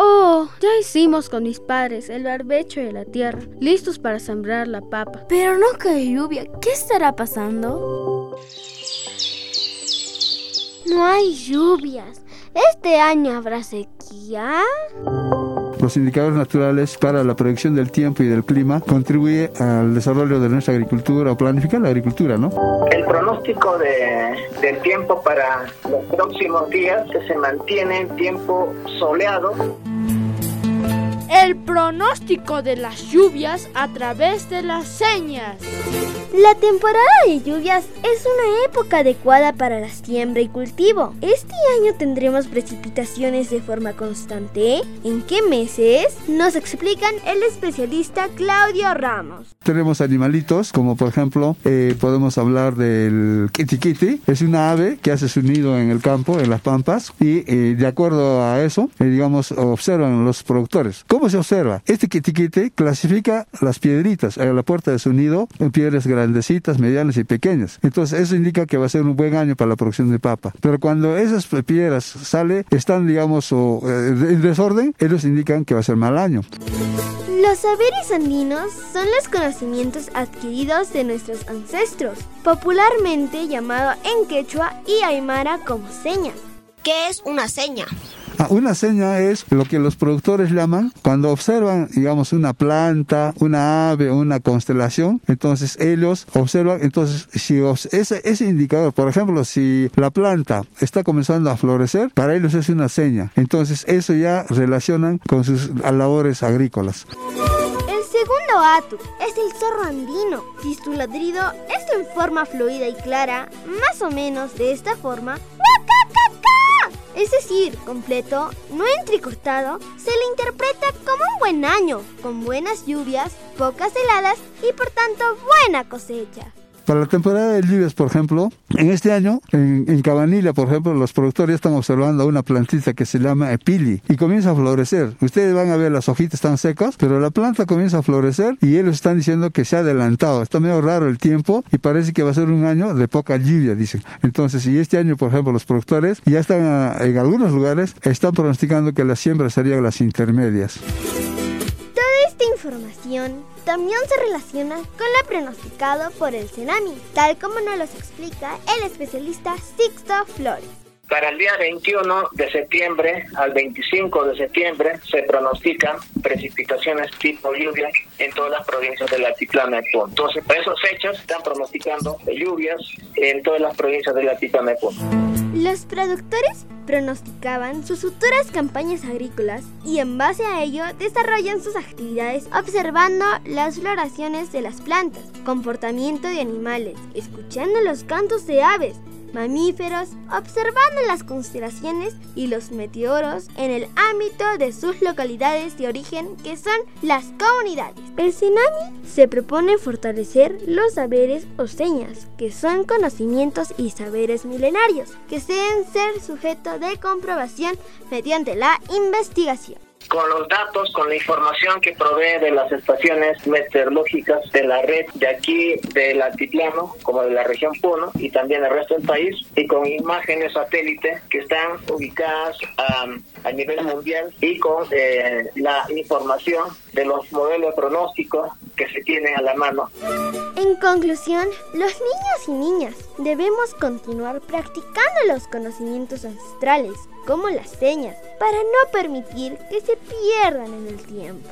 Oh, ya hicimos con mis padres el barbecho de la tierra, listos para sembrar la papa. Pero no cae lluvia. ¿Qué estará pasando? No hay lluvias. ¿Este año habrá sequía? Los indicadores naturales para la predicción del tiempo y del clima contribuye al desarrollo de nuestra agricultura o planificar la agricultura, ¿no? El pronóstico de, del tiempo para los próximos días que se mantiene en tiempo soleado el pronóstico de las lluvias a través de las señas. La temporada de lluvias es una época adecuada para la siembra y cultivo. Este año tendremos precipitaciones de forma constante. ¿En qué meses? Nos explican el especialista Claudio Ramos. Tenemos animalitos, como por ejemplo, eh, podemos hablar del kitty Es una ave que hace su nido en el campo, en las pampas, y eh, de acuerdo a eso, eh, digamos, observan los productores. ¿Cómo se observa? Este quitiquite clasifica las piedritas a la puerta de su nido en piedras grandecitas, medianas y pequeñas. Entonces eso indica que va a ser un buen año para la producción de papa. Pero cuando esas piedras sale, están digamos o, eh, en desorden, ellos indican que va a ser mal año. Los saberes andinos son los conocimientos adquiridos de nuestros ancestros, popularmente llamado en quechua y aymara como seña. ¿Qué es una seña? Ah, una seña es lo que los productores llaman cuando observan, digamos, una planta, una ave, una constelación, entonces ellos observan, entonces si ese, ese indicador, por ejemplo, si la planta está comenzando a florecer, para ellos es una seña. Entonces eso ya relacionan con sus labores agrícolas. El segundo atu es el zorro andino. Si su ladrido es en forma fluida y clara, más o menos de esta forma, es decir, completo, no entrecortado, se le interpreta como un buen año, con buenas lluvias, pocas heladas y por tanto buena cosecha. Para la temporada de lluvias, por ejemplo, en este año, en, en Cabanilla, por ejemplo, los productores están observando una plantita que se llama epili y comienza a florecer. Ustedes van a ver las hojitas están secas, pero la planta comienza a florecer y ellos están diciendo que se ha adelantado. Está medio raro el tiempo y parece que va a ser un año de poca lluvia, dicen. Entonces, y este año, por ejemplo, los productores ya están en algunos lugares, están pronosticando que las siembras serían las intermedias. Información también se relaciona con lo pronosticado por el tsunami, tal como nos lo explica el especialista Sixto Flores. Para el día 21 de septiembre al 25 de septiembre se pronostican precipitaciones tipo lluvia en todas las provincias del altiplano de. Entonces, para esas fechas están pronosticando lluvias en todas las provincias del altiplano de. Los productores pronosticaban sus futuras campañas agrícolas y en base a ello desarrollan sus actividades observando las floraciones de las plantas, comportamiento de animales, escuchando los cantos de aves, mamíferos, observando las constelaciones y los meteoros en el ámbito de sus localidades de origen que son las comunidades. El tsunami se propone fortalecer los saberes o señas, que son conocimientos y saberes milenarios, que deben ser sujeto de comprobación mediante la investigación con los datos, con la información que provee de las estaciones meteorológicas de la red de aquí del altiplano, como de la región Puno y también el resto del país, y con imágenes satélite que están ubicadas a nivel mundial y con eh, la información de los modelos pronósticos que se tienen a la mano. En conclusión, los niños y niñas debemos continuar practicando los conocimientos ancestrales, como las señas, para no permitir que se pierdan en el tiempo.